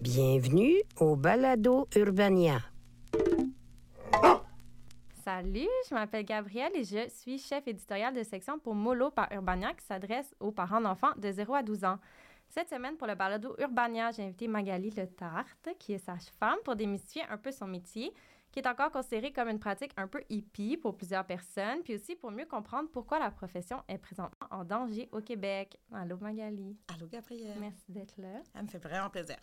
Bienvenue au Balado Urbania. Salut, je m'appelle Gabrielle et je suis chef éditorial de section pour Molo par Urbania qui s'adresse aux parents d'enfants de 0 à 12 ans. Cette semaine, pour le balado Urbania, j'ai invité Magali Le Tarte, qui est sage-femme, pour démystifier un peu son métier, qui est encore considéré comme une pratique un peu hippie pour plusieurs personnes, puis aussi pour mieux comprendre pourquoi la profession est présentement en danger au Québec. Allô Magali. Allô Gabrielle. Merci d'être là. Ça me fait vraiment plaisir.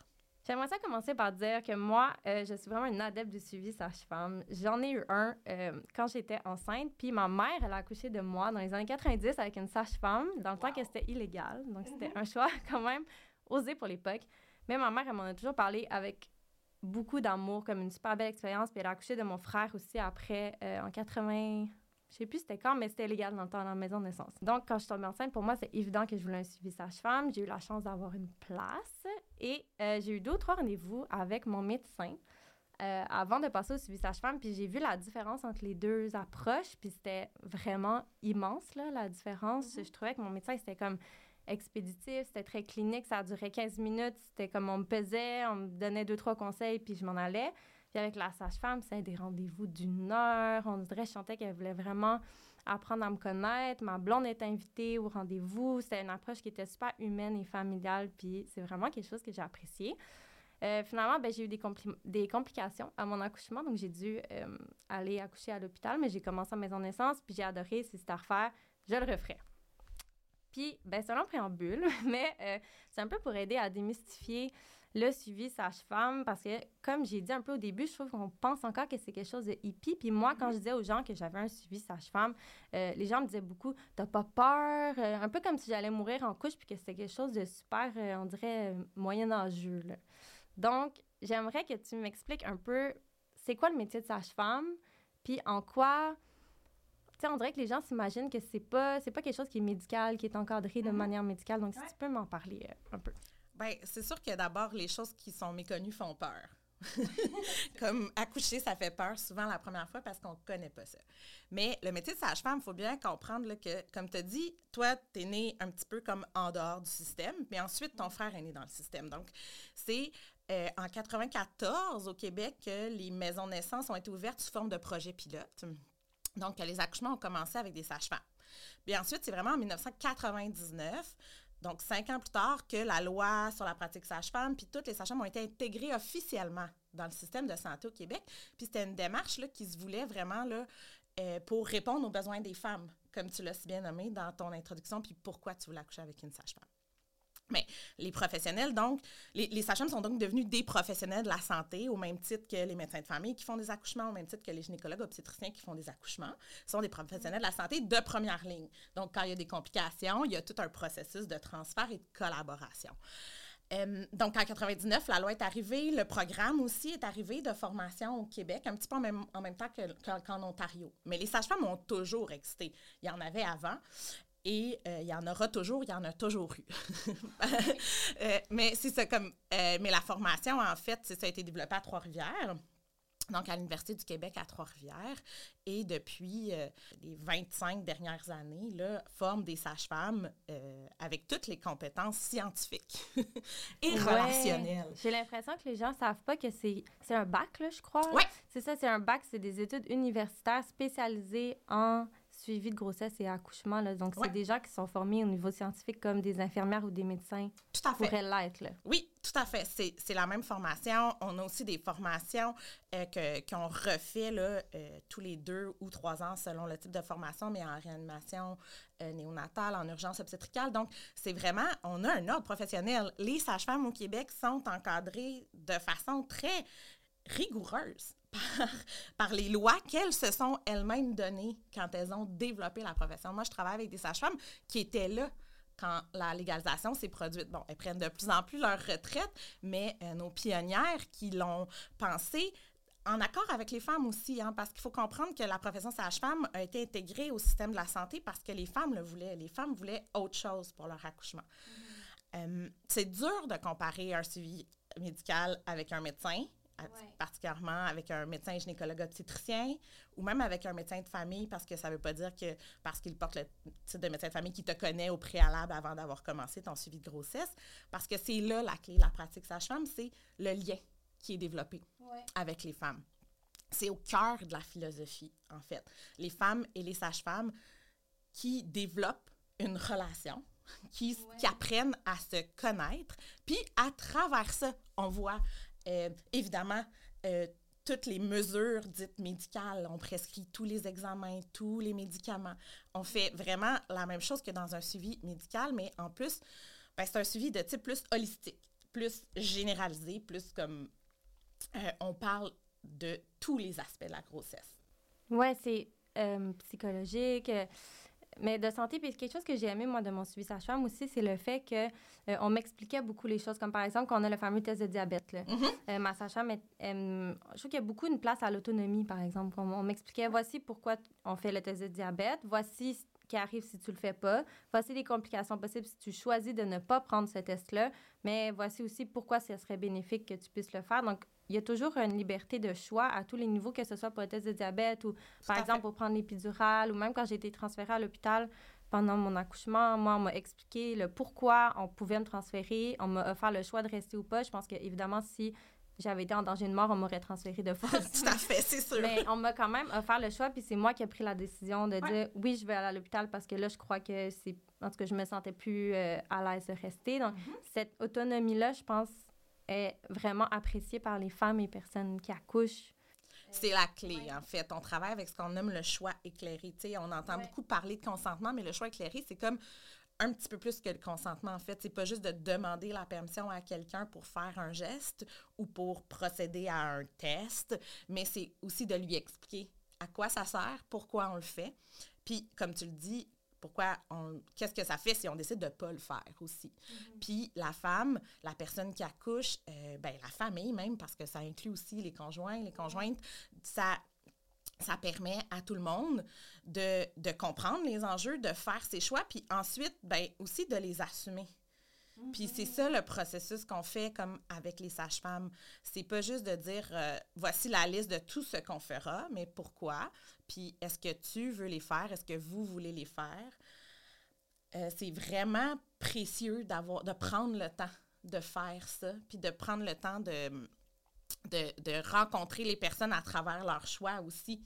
J'aimerais ça commencer par dire que moi, euh, je suis vraiment une adepte du suivi sage-femme. J'en ai eu un euh, quand j'étais enceinte, puis ma mère, elle a accouché de moi dans les années 90 avec une sage-femme, dans le temps que c'était illégal. Donc, c'était un choix quand même osé pour l'époque. Mais ma mère, elle m'en a toujours parlé avec beaucoup d'amour, comme une super belle expérience. Puis elle a accouché de mon frère aussi après, euh, en 80... Je sais plus c'était quand, mais c'était légal dans le temps dans la maison de naissance. Donc, quand je suis tombée enceinte, pour moi, c'est évident que je voulais un suivi sage-femme. J'ai eu la chance d'avoir une place et euh, j'ai eu deux ou trois rendez-vous avec mon médecin euh, avant de passer au suivi sage-femme. Puis j'ai vu la différence entre les deux approches. Puis c'était vraiment immense, là, la différence. Je trouvais que mon médecin, c'était comme expéditif, c'était très clinique, ça a duré 15 minutes. C'était comme on me pesait, on me donnait deux, trois conseils, puis je m'en allais. Avec la sage-femme, c'était des rendez-vous d'une heure. On dirait, je sentais qu'elle voulait vraiment apprendre à me connaître. Ma blonde était invitée au rendez-vous. C'était une approche qui était super humaine et familiale. Puis c'est vraiment quelque chose que j'ai apprécié. Euh, finalement, ben, j'ai eu des, complications à mon accouchement. Donc, j'ai dû euh, aller accoucher à l'hôpital. Mais j'ai commencé à maison de naissance. Puis j'ai adoré. Si c'était à refaire, je le referais. Puis, ben, c'est un long préambule, mais euh, c'est un peu pour aider à démystifier le suivi sage-femme parce que, comme j'ai dit un peu au début, je trouve qu'on pense encore que c'est quelque chose de hippie. Puis moi, quand je disais aux gens que j'avais un suivi sage-femme, euh, les gens me disaient beaucoup T'as pas peur euh, Un peu comme si j'allais mourir en couche, puis que c'était quelque chose de super, euh, on dirait, moyen-âgeux. Donc, j'aimerais que tu m'expliques un peu c'est quoi le métier de sage-femme, puis en quoi. Tu sais, on dirait que les gens s'imaginent que c'est pas, c'est pas quelque chose qui est médical, qui est encadré de mm-hmm. manière médicale. Donc, si tu peux m'en parler un peu. Bien, c'est sûr que d'abord, les choses qui sont méconnues font peur. Comme accoucher, ça fait peur souvent la première fois parce qu'on ne connaît pas ça. Mais le métier de sage-femme, il faut bien comprendre que, comme tu as dit, toi, tu es né un petit peu comme en dehors du système, mais ensuite, ton frère est né dans le système. Donc, c'est euh, en 94 au Québec que les maisons de naissance ont été ouvertes sous forme de projet pilote. Donc, les accouchements ont commencé avec des sages-femmes. Puis ensuite, c'est vraiment en 1999 donc, cinq ans plus tard, que la loi sur la pratique sage-femme, puis toutes les sages-femmes ont été intégrées officiellement dans le système de santé au Québec. Puis c'était une démarche qui se voulait vraiment euh, pour répondre aux besoins des femmes, comme tu l'as si bien nommé dans ton introduction, puis pourquoi tu voulais accoucher avec une sage-femme. Mais les professionnels, donc, les, les sages-femmes sont donc devenus des professionnels de la santé au même titre que les médecins de famille qui font des accouchements, au même titre que les gynécologues obstétriciens qui font des accouchements. Sont des professionnels de la santé de première ligne. Donc, quand il y a des complications, il y a tout un processus de transfert et de collaboration. Euh, donc, en 99, la loi est arrivée. Le programme aussi est arrivé de formation au Québec, un petit peu en même, en même temps qu'en Ontario. Mais les sages-femmes ont toujours existé. Il y en avait avant. Et euh, il y en aura toujours, il y en a toujours eu. Euh, mais c'est ça comme. Euh, mais la formation, en fait, ça a été développé à Trois-Rivières. Donc, à l'Université du Québec à Trois-Rivières. Et depuis les 25 dernières années, là, forme des sages-femmes avec toutes les compétences scientifiques et relationnelles. J'ai l'impression que les gens ne savent pas que c'est un bac, là, je crois. Oui. C'est ça, c'est un bac, c'est des études universitaires spécialisées en suivi de grossesse et accouchement. Là. Donc, c'est des gens qui sont formés au niveau scientifique comme des infirmières ou des médecins. Tout à fait. Pourraient l'être. Oui, tout à fait. C'est la même formation. On a aussi des formations euh, qu'on refait là, euh, tous les deux ou trois ans selon le type de formation, mais en réanimation euh, néonatale, en urgence obstétricale. Donc, c'est vraiment, on a un ordre professionnel. Les sages-femmes au Québec sont encadrées de façon très rigoureuse par, les lois qu'elles se sont elles-mêmes données quand elles ont développé la profession. Moi, je travaille avec des sages-femmes qui étaient là quand la légalisation s'est produite, bon, elles prennent de plus en plus leur retraite, mais euh, nos pionnières qui l'ont pensé en accord avec les femmes aussi, hein, parce qu'il faut comprendre que la profession sage-femme a été intégrée au système de la santé parce que les femmes le voulaient. Les femmes voulaient autre chose pour leur accouchement. Euh, c'est dur de comparer un suivi médical avec un médecin, particulièrement avec un médecin gynécologue obstétricien ou même avec un médecin de famille parce que ça ne veut pas dire que parce qu'il porte le titre de médecin de famille qui te connaît au préalable avant d'avoir commencé ton suivi de grossesse. Parce que c'est là la clé, la pratique sage-femme, c'est le lien qui est développé avec les femmes. C'est au cœur de la philosophie, en fait. Les femmes et les sages-femmes qui développent une relation, qui, qui, apprennent à se connaître. Puis à travers ça, on voit euh, évidemment euh, toutes les mesures dites médicales. On prescrit tous les examens, tous les médicaments. On fait vraiment la même chose que dans un suivi médical, mais en plus, ben, c'est un suivi de type plus holistique, plus généralisé, plus comme euh, on parle de tous les aspects de la grossesse. Oui, c'est psychologique, mais de santé. Puis quelque chose que j'ai aimé, moi, de mon suivi sage-femme aussi, c'est le fait que on m'expliquait beaucoup les choses, comme par exemple qu'on a le fameux test de diabète. Là. Mm-hmm. ma sage-femme, je trouve qu'il y a beaucoup une place à l'autonomie, par exemple. On, m'expliquait, voici pourquoi on fait le test de diabète, voici ce qui arrive si tu le fais pas, voici les complications possibles si tu choisis de ne pas prendre ce test-là, mais voici aussi pourquoi ce serait bénéfique que tu puisses le faire. Donc, il y a toujours une liberté de choix à tous les niveaux, que ce soit pour le test de diabète ou, par exemple, pour prendre l'épidurale ou même quand j'ai été transférée à l'hôpital pendant mon accouchement, moi, on m'a expliqué le pourquoi on pouvait me transférer. On m'a offert le choix de rester ou pas. Je pense qu'évidemment, si j'avais été en danger de mort, on m'aurait transféré de force. Tout à fait, c'est sûr. Mais on m'a quand même offert le choix, puis c'est moi qui ai pris la décision de dire oui, je vais aller à l'hôpital parce que là, je crois que c'est. En tout cas, je me sentais plus euh, à l'aise de rester. Donc, mm-hmm. cette autonomie-là, je pense, est vraiment appréciée par les femmes et personnes qui accouchent. C'est la clé, en fait. On travaille avec ce qu'on nomme le choix éclairé. on entend beaucoup parler de consentement, mais le choix éclairé, c'est comme un petit peu plus que le consentement, en fait. C'est pas juste de demander la permission à quelqu'un pour faire un geste ou pour procéder à un test, mais c'est aussi de lui expliquer à quoi ça sert, pourquoi on le fait. Puis, comme tu le dis, pourquoi on qu'est-ce que ça fait si on décide de ne pas le faire aussi. Mm-hmm. Puis la femme, la personne qui accouche, euh, ben, la famille même, parce que ça inclut aussi les conjoints, les conjointes, ça, ça permet à tout le monde de, de comprendre les enjeux, de faire ses choix, puis ensuite, ben, aussi de les assumer. Puis c'est ça le processus qu'on fait comme avec les sages-femmes. C'est pas juste de dire euh, voici la liste de tout ce qu'on fera, mais pourquoi? Puis est-ce que tu veux les faire? Est-ce que vous voulez les faire? Euh, c'est vraiment précieux d'avoir de prendre le temps de faire ça, puis de prendre le temps de, rencontrer les personnes à travers leurs choix aussi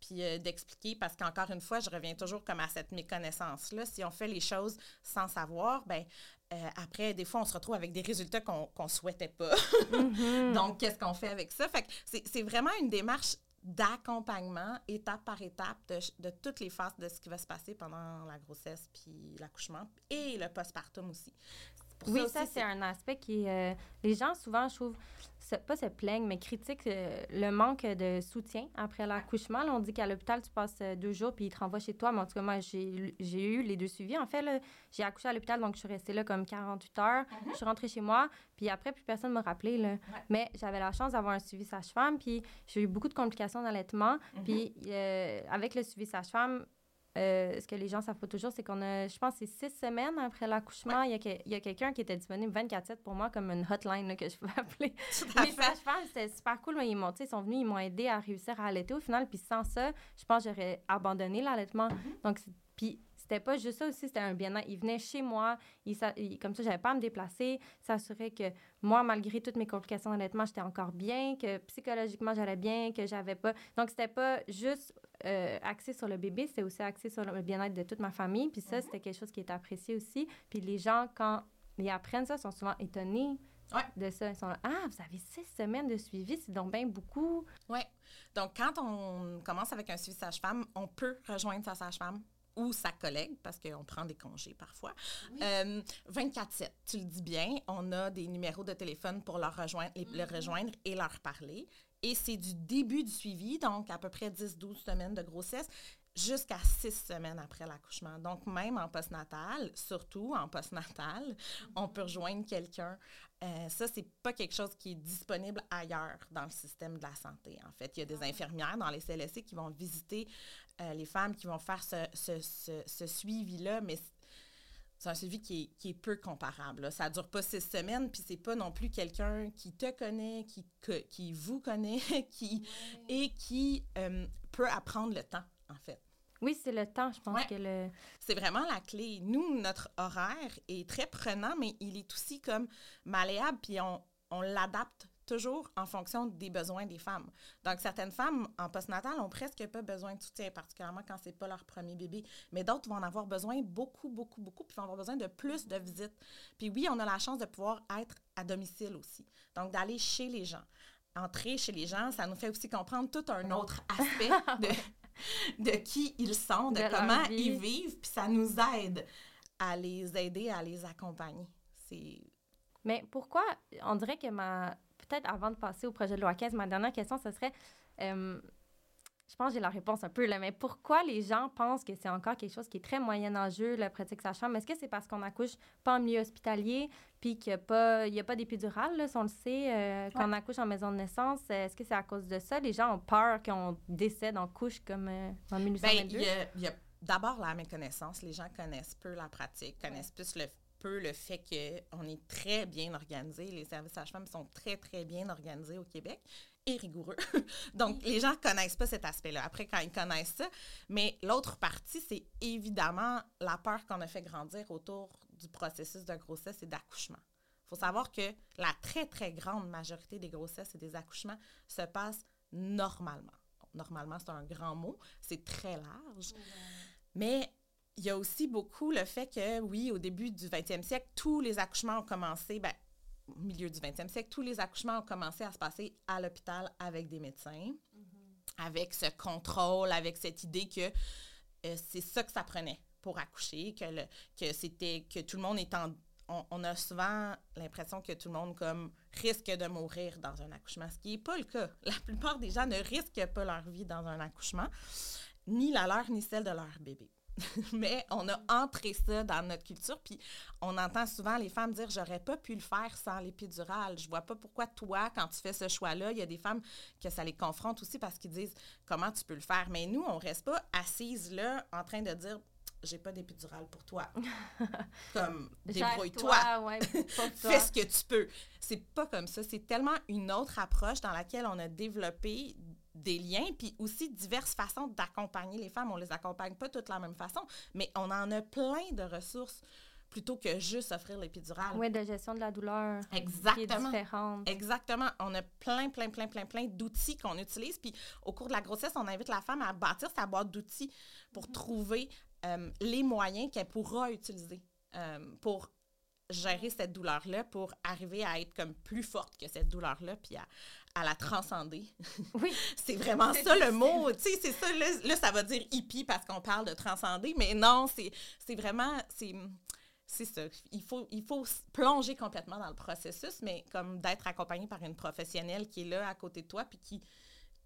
puis euh, d'expliquer, parce qu'encore une fois, je reviens toujours comme à cette méconnaissance-là. Si on fait les choses sans savoir, ben euh, après, des fois, on se retrouve avec des résultats qu'on ne souhaitait pas. Mm-hmm. Donc, qu'est-ce qu'on fait avec ça? Fait c'est vraiment une démarche d'accompagnement, étape par étape, de, de, toutes les phases de ce qui va se passer pendant la grossesse, puis l'accouchement, et le postpartum aussi. Oui, ça, c'est un aspect qui... Euh, les gens, souvent, je trouve, pas se plaignent, mais critiquent euh, le manque de soutien après l'accouchement. on dit qu'à l'hôpital, tu passes euh, deux jours, puis ils te renvoient chez toi. Mais en tout cas, moi, j'ai eu les deux suivis. En fait, j'ai accouché à l'hôpital, donc je suis restée là comme 48 heures. Mhm. Je suis rentrée chez moi, puis après, plus personne ne m'a rappelé. Là. Mais j'avais la chance d'avoir un suivi sage-femme, puis j'ai eu beaucoup de complications d'allaitement. Mhm. Puis avec le suivi sage-femme, euh, ce que les gens savent pas toujours, c'est qu'on a, je pense, c'est six semaines après l'accouchement, il y a, quelqu'un qui était disponible 24-7 pour moi, comme une hotline que je pouvais appeler. Les sages-femmes, c'était super cool. Ils, m'ont, ils sont venus, ils m'ont aidé à réussir à allaiter au final. Puis sans ça, je pense que j'aurais abandonné l'allaitement. Mm-hmm. Donc, puis c'était pas juste ça aussi, c'était un bien-être. Il venait chez moi, il, comme ça, j'avais pas à me déplacer, s'assurer que moi, malgré toutes mes complications d'allaitement, j'étais encore bien, que psychologiquement, j'allais bien, que j'avais pas. Donc, c'était pas juste euh, axé sur le bébé, c'était aussi axé sur le bien-être de toute ma famille. Puis ça, mhm. c'était quelque chose qui était apprécié aussi. Puis les gens, quand ils apprennent ça, sont souvent étonnés. de ça. Ils sont là, ah, vous avez six semaines de suivi, c'est donc bien beaucoup. Oui. Donc, quand on commence avec un suivi sage-femme, on peut rejoindre sa sage-femme ou sa collègue, parce qu'on prend des congés parfois. 24-7, euh, tu le dis bien, on a des numéros de téléphone pour leur rejoindre, les, mhm. rejoindre et leur parler. Et c'est du début du suivi, donc à peu près 10-12 semaines de grossesse, jusqu'à six semaines après l'accouchement. Donc, même en postnatal, surtout en postnatal, on peut rejoindre quelqu'un. Euh, ça, c'est pas quelque chose qui est disponible ailleurs dans le système de la santé. En fait, il y a des infirmières dans les CLSC qui vont visiter euh, les femmes, qui vont faire ce, ce, ce, suivi-là, mais c'est un suivi qui est, peu comparable. Ça ne dure pas six semaines, puis c'est pas non plus quelqu'un qui te connaît, qui, qui vous connaît, qui, et qui euh, peut apprendre le temps en fait. Oui, c'est le temps, je pense que le... C'est vraiment la clé. Nous, notre horaire est très prenant, mais il est aussi comme malléable, puis on, on l'adapte toujours en fonction des besoins des femmes. Donc, certaines femmes en postnatal ont presque pas besoin de soutien, particulièrement quand c'est pas leur premier bébé. Mais d'autres vont en avoir besoin beaucoup, beaucoup, beaucoup, puis vont avoir besoin de plus de visites. Puis oui, on a la chance de pouvoir être à domicile aussi. Donc, d'aller chez les gens. Entrer chez les gens, ça nous fait aussi comprendre tout un autre aspect de, de qui ils sont, de, comment ils vivent, puis ça nous aide à les aider, à les accompagner. C'est... Mais pourquoi, on dirait que ma... Peut-être avant de passer au projet de loi 15, ma dernière question, ce serait... Euh, je pense que j'ai la réponse un peu là, mais pourquoi les gens pensent que c'est encore quelque chose qui est très moyen-âgeux, la pratique sage-femme? Est-ce que c'est parce qu'on accouche pas en milieu hospitalier, puis qu'il n'y a pas, y a d'épidural, là, si on le sait, euh, quand on accouche en maison de naissance? Est-ce que c'est à cause de ça? Les gens ont peur qu'on décède en couche comme euh, en 1822? Bien, il y a, d'abord la méconnaissance. Les gens connaissent peu la pratique, connaissent plus le peu le fait qu'on est très bien organisé. Les services sages-femmes sont très, très bien organisés au Québec et rigoureux. Donc, les gens ne connaissent pas cet aspect-là. Après, quand ils connaissent ça, mais l'autre partie, c'est évidemment la peur qu'on a fait grandir autour du processus de grossesse et d'accouchement. Il faut savoir que la très, très grande majorité des grossesses et des accouchements se passent normalement. Normalement, c'est un grand mot, c'est très large. Mais il y a aussi beaucoup le fait que, oui, au début du 20e siècle, tous les accouchements ont commencé, ben, au milieu du 20e siècle, tous les accouchements ont commencé à se passer à l'hôpital avec des médecins, mm-hmm. avec ce contrôle, avec cette idée que euh, c'est ça que ça prenait pour accoucher, que, le, que c'était que tout le monde est en on, a souvent l'impression que tout le monde comme risque de mourir dans un accouchement, ce qui n'est pas le cas. La plupart des gens ne risquent pas leur vie dans un accouchement, ni la leur ni celle de leur bébé. mais on a entré ça dans notre culture. Puis on entend souvent les femmes dire J'aurais pas pu le faire sans l'épidurale. Je vois pas pourquoi toi, quand tu fais ce choix-là, il y a des femmes que ça les confronte aussi parce qu'ils disent Comment tu peux le faire? Mais nous, on reste pas assises là en train de dire j'ai pas d'épidurale pour toi. comme, débrouille-toi. Ouais, Fais ce que tu peux. C'est pas comme ça. C'est tellement une autre approche dans laquelle on a développé des liens, puis aussi diverses façons d'accompagner les femmes. On les accompagne pas toutes la même façon, mais on en a plein de ressources plutôt que juste offrir l'épidurale. Oui, de gestion de la douleur. Exactement. Qui est Exactement. On a plein, plein, plein, plein, plein d'outils qu'on utilise. Puis au cours de la grossesse, on invite la femme à bâtir sa boîte d'outils pour mm-hmm. trouver euh, les moyens qu'elle pourra utiliser euh, pour gérer cette douleur-là, pour arriver à être comme plus forte que cette douleur-là, puis à, à la transcender. Oui. c'est vraiment ça le mot. Tu sais, c'est ça. Là, ça va dire hippie parce qu'on parle de transcender, mais non, c'est vraiment. C'est ça. Il faut, il faut plonger complètement dans le processus, mais comme d'être accompagné par une professionnelle qui est là à côté de toi, puis qui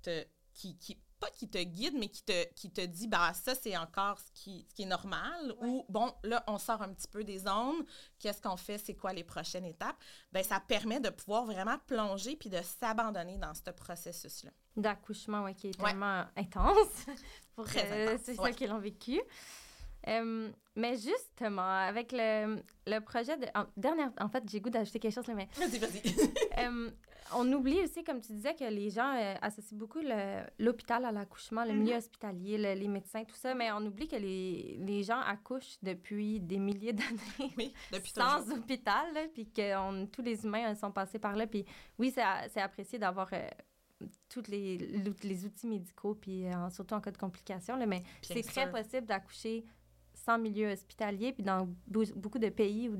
te. Qui, qui, qui te guide, mais qui te, qui te dit, bah ça, c'est encore ce qui, ce qui est normal, ou bon, là, on sort un petit peu des zones, qu'est-ce qu'on fait, c'est quoi les prochaines étapes, ben ça permet de pouvoir vraiment plonger puis de s'abandonner dans ce processus-là. D'accouchement, oui, qui est tellement intense. Pour euh, ceux qui l'ont vécu. Euh, mais justement, avec le, le projet de. En, dernière, en fait, j'ai goût d'ajouter quelque chose, là, mais. Vas-y, vas-y. Euh, on oublie aussi, comme tu disais, que les gens euh, associent beaucoup l'hôpital à l'accouchement, le milieu mhm. hospitalier, les médecins, tout ça, mais on oublie que les, les gens accouchent depuis des milliers d'années oui, sans hôpital, puis que tous les humains sont passés par là. Puis oui, c'est apprécié d'avoir tous les, les outils médicaux, puis surtout en cas de complications, là, mais c'est très possible d'accoucher sans milieu hospitalier, puis dans beaucoup de pays où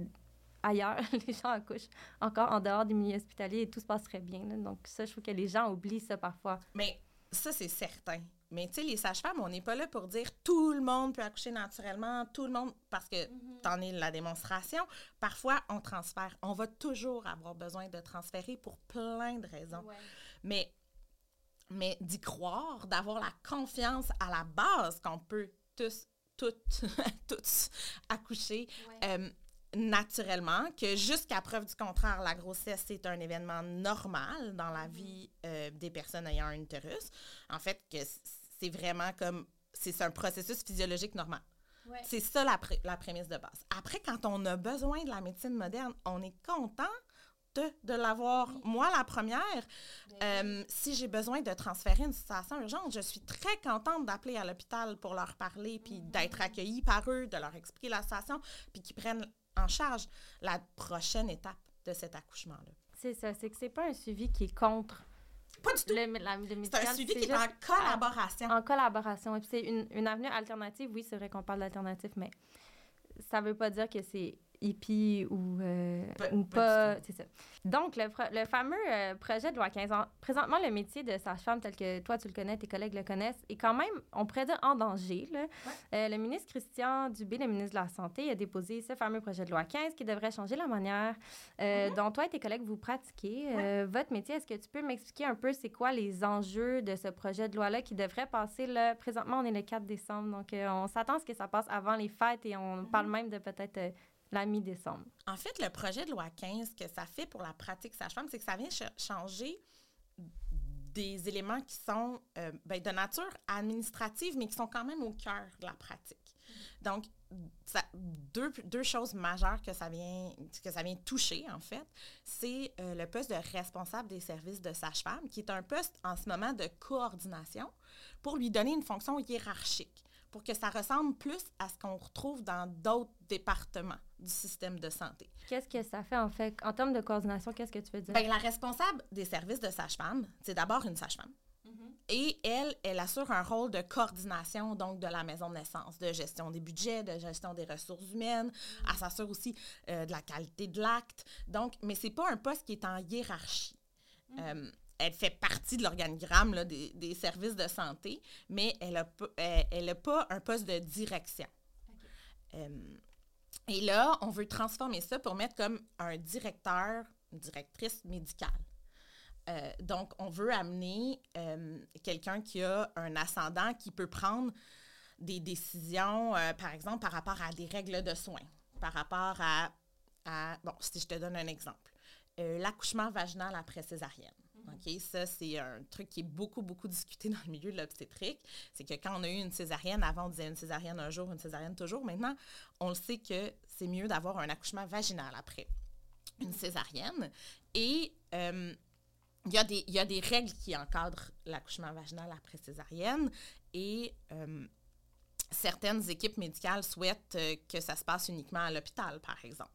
ailleurs, les gens accouchent encore en dehors du milieu hospitalier et tout se passe très bien. Donc ça, je trouve que les gens oublient ça parfois. Mais ça, c'est certain. Mais tu sais, les sages-femmes, on n'est pas là pour dire tout le monde peut accoucher naturellement, tout le monde, parce que mm-hmm. t'en es la démonstration. Parfois, on transfère. On va toujours avoir besoin de transférer pour plein de raisons. Mais mais d'y croire, d'avoir la confiance à la base qu'on peut tous, toutes, tous accoucher euh, naturellement, que jusqu'à preuve du contraire, la grossesse, c'est un événement normal dans la vie euh, des personnes ayant un utérus. En fait, que c'est vraiment comme, c'est un processus physiologique normal. C'est ça la, la prémisse de base. Après, quand on a besoin de la médecine moderne, on est content de, l'avoir. Moi, la première, euh, si j'ai besoin de transférer une situation urgente, je suis très contente d'appeler à l'hôpital pour leur parler, puis mm-hmm. d'être accueillie par eux, de leur expliquer la situation, puis qu'ils prennent en charge la prochaine étape de cet accouchement-là. C'est ça, c'est que c'est pas un suivi qui est contre. Pas du tout. C'est un suivi qui est en collaboration. En collaboration. Et puis c'est une, une avenue alternative. Oui, c'est vrai qu'on parle d'alternative, mais ça veut pas dire que c'est hippie ou, euh, ou pas. C'est ça. Donc, le, le fameux euh, projet de loi 15 ans, présentement, le métier de sage-femme, tel que toi, tu le connais, tes collègues le connaissent, est quand même, on pourrait dire, en danger. Là. Euh, le ministre Christian Dubé, le ministre de la Santé, a déposé ce fameux projet de loi 15 qui devrait changer la manière mm-hmm. dont toi et tes collègues vous pratiquez votre métier. Est-ce que tu peux m'expliquer un peu c'est quoi les enjeux de ce projet de loi-là qui devrait passer là? Présentement, on est le 4 décembre, donc on s'attend à ce que ça passe avant les fêtes et on mm-hmm. parle même de peut-être la mi-décembre. En fait, le projet de loi 15, que ça fait pour la pratique sage-femme, c'est que ça vient changer des éléments qui sont euh, ben, de nature administrative, mais qui sont quand même au cœur de la pratique. Donc, deux, choses majeures que ça vient, que ça vient toucher, en fait, c'est euh, le poste de responsable des services de sage-femme, qui est un poste en ce moment de coordination pour lui donner une fonction hiérarchique pour que ça ressemble plus à ce qu'on retrouve dans d'autres départements du système de santé. Qu'est-ce que ça fait en fait? En termes de coordination, qu'est-ce que tu veux dire? Bien, la responsable des services de sage-femme, c'est d'abord une sage-femme. Mm-hmm. Et elle, elle assure un rôle de coordination, donc de la maison de naissance, de gestion des budgets, de gestion des ressources humaines. Mm-hmm. Elle s'assure aussi euh, de la qualité de l'acte. Donc, mais c'est pas un poste qui est en hiérarchie. Mm-hmm. Euh, elle fait partie de l'organigramme des, services de santé, mais elle n'a elle, pas un poste de direction. Euh, et là, on veut transformer ça pour mettre comme un directeur, une directrice médicale. Euh, donc, on veut amener euh, quelqu'un qui a un ascendant qui peut prendre des décisions, par exemple, par rapport à des règles de soins, par rapport à, à bon, si je te donne un exemple, l'accouchement vaginal après césarienne. OK? Ça, c'est un truc qui est beaucoup, beaucoup discuté dans le milieu de l'obstétrique. C'est que quand on a eu une césarienne, avant, on disait une césarienne un jour, une césarienne toujours. Maintenant, on le sait que c'est mieux d'avoir un accouchement vaginal après une césarienne. Et euh, il y, a des, y, a des règles qui encadrent l'accouchement vaginal après césarienne et euh, certaines équipes médicales souhaitent euh, que ça se passe uniquement à l'hôpital, par exemple.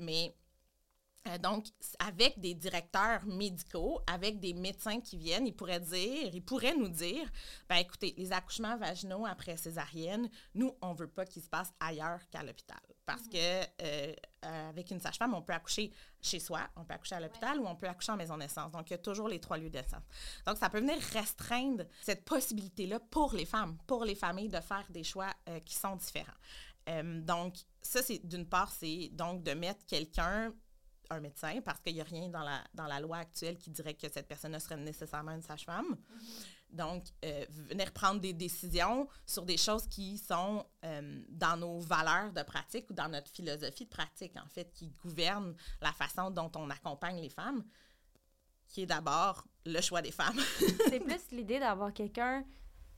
mais euh, donc, avec des directeurs médicaux, avec des médecins qui viennent, ils pourraient dire, ils pourraient nous dire, ben écoutez, les accouchements vaginaux après césarienne, nous, on veut pas qu'ils se passent ailleurs qu'à l'hôpital. Parce qu'avec que euh, euh, avec une sage-femme, on peut accoucher chez soi, on peut accoucher à l'hôpital ou on peut accoucher en maison de naissance. Donc, il y a toujours les trois lieux de naissance. Donc, ça peut venir restreindre cette possibilité-là pour les femmes, pour les familles de faire des choix qui sont différents. donc, ça, c'est d'une part, c'est donc de mettre quelqu'un un médecin parce qu'il n'y a rien dans la, dans la loi actuelle qui dirait que cette personne serait nécessairement une sage-femme. Mm-hmm. Donc, euh, venir prendre des décisions sur des choses qui sont euh, dans nos valeurs de pratique ou dans notre philosophie de pratique, en fait, qui gouvernent la façon dont on accompagne les femmes, qui est d'abord le choix des femmes. C'est plus l'idée d'avoir quelqu'un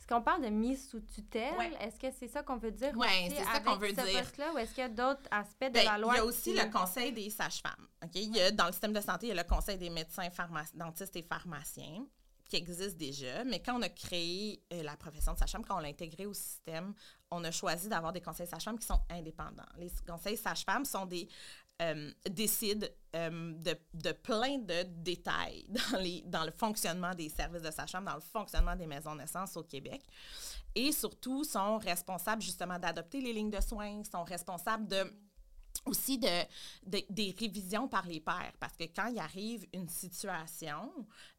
est-ce qu'on parle de mise sous tutelle? Est-ce que c'est ça qu'on veut dire? Oui, c'est ça qu'on veut dire. Là, ou est-ce qu'il y a d'autres aspects de ben, la loi? Il y a aussi le conseil des sages-femmes. dans le système de santé, il y a le conseil des médecins, dentistes et pharmaciens qui existe déjà, mais quand on a créé euh, la profession de sage-femme, quand on l'a intégrée au système, on a choisi d'avoir des conseils sages-femmes qui sont indépendants. Les conseils sages-femmes sont des euh, décident euh, de, de, plein de détails dans, les, dans le fonctionnement des services de sage-femme, dans le fonctionnement des maisons de naissance au Québec. Et surtout, sont responsables justement d'adopter les lignes de soins, sont responsables de aussi de, des révisions par les pairs, parce que quand il arrive une situation,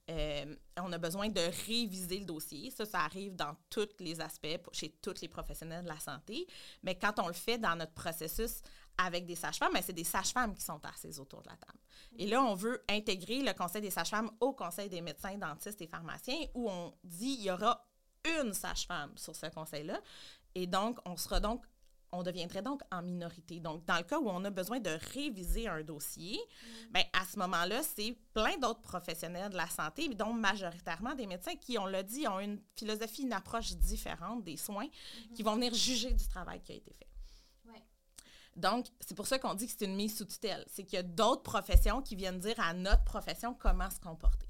euh, on a besoin de réviser le dossier. Ça, ça arrive dans tous les aspects, chez tous les professionnels de la santé. Mais quand on le fait dans notre processus avec des sages-femmes, mais c'est des sages-femmes qui sont assises autour de la table. Et là, on veut intégrer le Conseil des sages-femmes au Conseil des médecins, dentistes et pharmaciens, où on dit il y aura une sage-femme sur ce conseil-là. Et donc, on sera donc on deviendrait donc en minorité. Donc, dans le cas où on a besoin de réviser un dossier, bien, à ce moment-là, c'est plein d'autres professionnels de la santé, dont majoritairement des médecins qui, on l'a dit, ont une philosophie, une approche différente des soins, qui vont venir juger du travail qui a été fait. Donc, c'est pour ça qu'on dit que c'est une mise sous tutelle. C'est qu'il y a d'autres professions qui viennent dire à notre profession comment se comporter.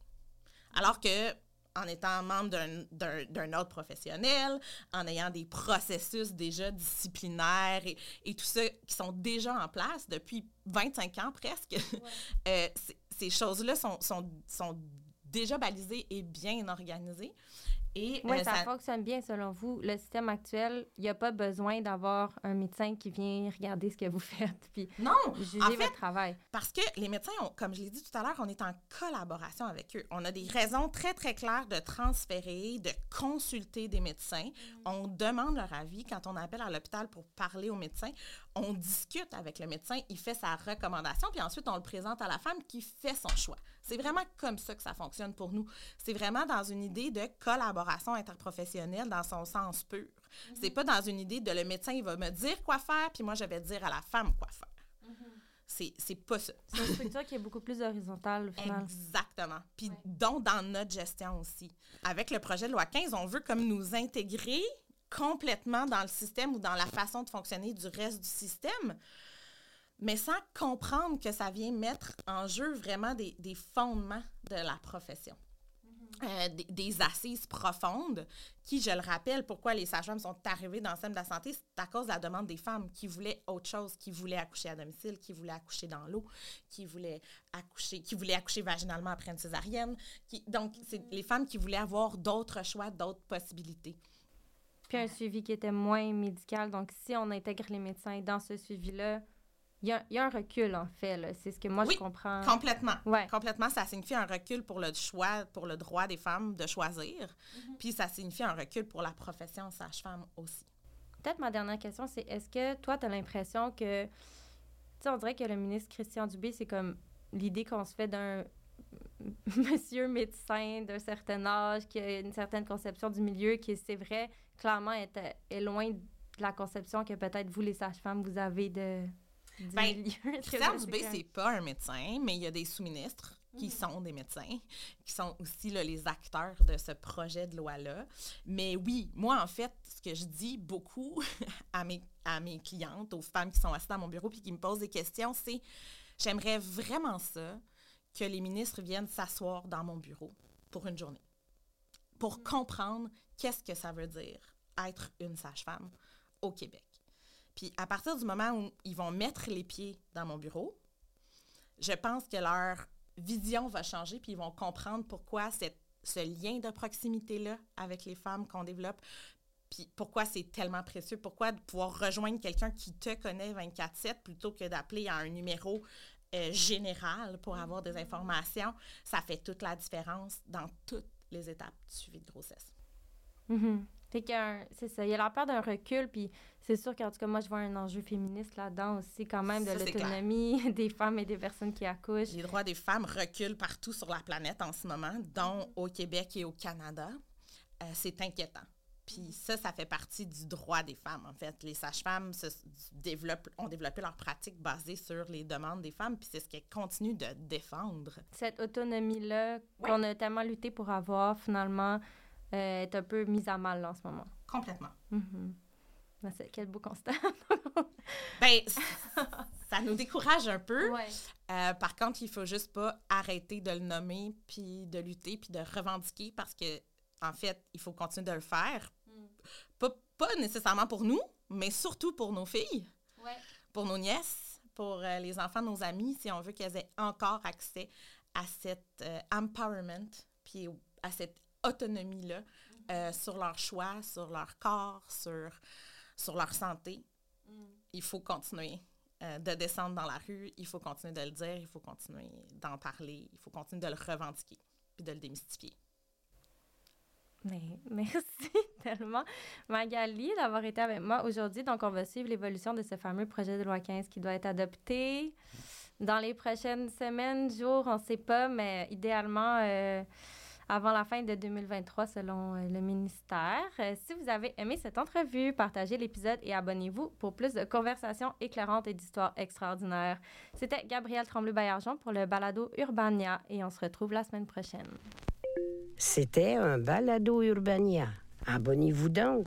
Alors que en étant membre d'un autre professionnel, en ayant des processus déjà disciplinaires et, et, tout ça qui sont déjà en place depuis 25 ans presque, euh, ces choses-là sont, sont, sont, déjà balisées et bien organisées. Oui, euh, ça, fonctionne bien selon vous. Le système actuel, il n'y a pas besoin d'avoir un médecin qui vient regarder ce que vous faites puis non, juger en fait, votre travail. Parce que les médecins, comme je l'ai dit tout à l'heure, on est en collaboration avec eux. On a des raisons très, très claires de transférer, de consulter des médecins. Mm. On demande leur avis quand on appelle à l'hôpital pour parler au médecin. On discute avec le médecin, il fait sa recommandation, puis ensuite on le présente à la femme qui fait son choix. C'est vraiment comme ça que ça fonctionne pour nous. C'est vraiment dans une idée de collaboration interprofessionnelle dans son sens pur. Mhm. C'est pas dans une idée de le médecin, il va me dire quoi faire, puis moi, je vais dire à la femme quoi faire. Mhm. C'est pas ça. C'est une structure qui est beaucoup plus horizontale, au final. Exactement. Puis donc, dans notre gestion aussi. Avec le projet de loi 15, on veut comme nous intégrer complètement dans le système ou dans la façon de fonctionner du reste du système mais sans comprendre que ça vient mettre en jeu vraiment des, fondements de la profession. Mm-hmm. Euh, des, assises profondes qui, je le rappelle, pourquoi les sages-femmes sont arrivées dans le système de la santé, c'est à cause de la demande des femmes qui voulaient autre chose, qui voulaient accoucher à domicile, qui voulaient accoucher dans l'eau, qui voulaient accoucher, qui voulaient accoucher vaginalement après une césarienne. Qui, donc, c'est mm-hmm. les femmes qui voulaient avoir d'autres choix, d'autres possibilités. Puis un suivi qui était moins médical. Donc, si on intègre les médecins dans ce suivi-là, il y, a, un recul, en fait. C'est ce que moi, je comprends. Complètement. Complètement. Ça signifie un recul pour le choix, pour le droit des femmes de choisir. Mm-hmm. Puis ça signifie un recul pour la profession sage-femme aussi. Peut-être ma dernière question, c'est est-ce que toi, tu as l'impression que. Tu sais, on dirait que le ministre Christian Dubé, c'est comme l'idée qu'on se fait d'un monsieur médecin d'un certain âge, qui a une certaine conception du milieu, qui, c'est vrai, clairement est, est loin de la conception que peut-être vous, les sages-femmes, vous avez de ben, Christian Dubé, c'est pas un médecin, mais il y a des sous-ministres qui mm. sont des médecins, qui sont aussi là, les acteurs de ce projet de loi-là. Mais oui, moi, en fait, ce que je dis beaucoup à mes, à mes clientes, aux femmes qui sont assises dans mon bureau puis qui me posent des questions, c'est j'aimerais vraiment ça que les ministres viennent s'asseoir dans mon bureau pour une journée, pour comprendre qu'est-ce que ça veut dire être une sage-femme au Québec. Puis à partir du moment où ils vont mettre les pieds dans mon bureau, je pense que leur vision va changer, puis ils vont comprendre pourquoi cette, ce lien de proximité-là avec les femmes qu'on développe, puis pourquoi c'est tellement précieux, pourquoi de pouvoir rejoindre quelqu'un qui te connaît 24-7 plutôt que d'appeler à un numéro euh, général pour avoir des informations, ça fait toute la différence dans toutes les étapes du suivi de grossesse. Mm-hmm. c'est ça, il y a la peur d'un recul, puis c'est sûr qu'en tout cas, moi, je vois un enjeu féministe là-dedans aussi, quand même, de l'autonomie des femmes et des personnes qui accouchent. Les droits des femmes reculent partout sur la planète en ce moment, dont au Québec et au Canada. Euh, c'est inquiétant. Puis ça, ça fait partie du droit des femmes, en fait. Les sages-femmes développent, ont développé leur pratique basée sur les demandes des femmes, puis c'est ce qu'elles continuent de défendre. Cette autonomie-là qu'on a tellement lutté pour avoir, finalement, euh, est un peu mise à mal en ce moment. Complètement. Ben, quel beau constat. ben, ça nous décourage un peu. Euh, par contre, il faut juste pas arrêter de le nommer, puis de lutter, puis de revendiquer parce que, en fait, il faut continuer de le faire. Pas, pas, nécessairement pour nous, mais surtout pour nos filles, pour nos nièces, pour euh, les enfants de nos amis, si on veut qu'elles aient encore accès à cet euh, empowerment, puis à cette autonomie-là mm-hmm. sur leur choix, sur leur corps, sur sur leur santé, mm. il faut continuer euh, de descendre dans la rue, il faut continuer de le dire, il faut continuer d'en parler, il faut continuer de le revendiquer puis de le démystifier. Merci tellement, Magali, d'avoir été avec moi aujourd'hui. Donc, on va suivre l'évolution de ce fameux projet de loi 15 qui doit être adopté dans les prochaines semaines, jours, on ne sait pas, mais idéalement euh, avant la fin de 2023 selon euh, le ministère. Euh, si vous avez aimé cette entrevue, partagez l'épisode et abonnez-vous pour plus de conversations éclairantes et d'histoires extraordinaires. C'était Gabrielle Tremblay-Baillargeon pour le balado Urbania et on se retrouve la semaine prochaine. C'était un balado Urbania. Abonnez-vous donc.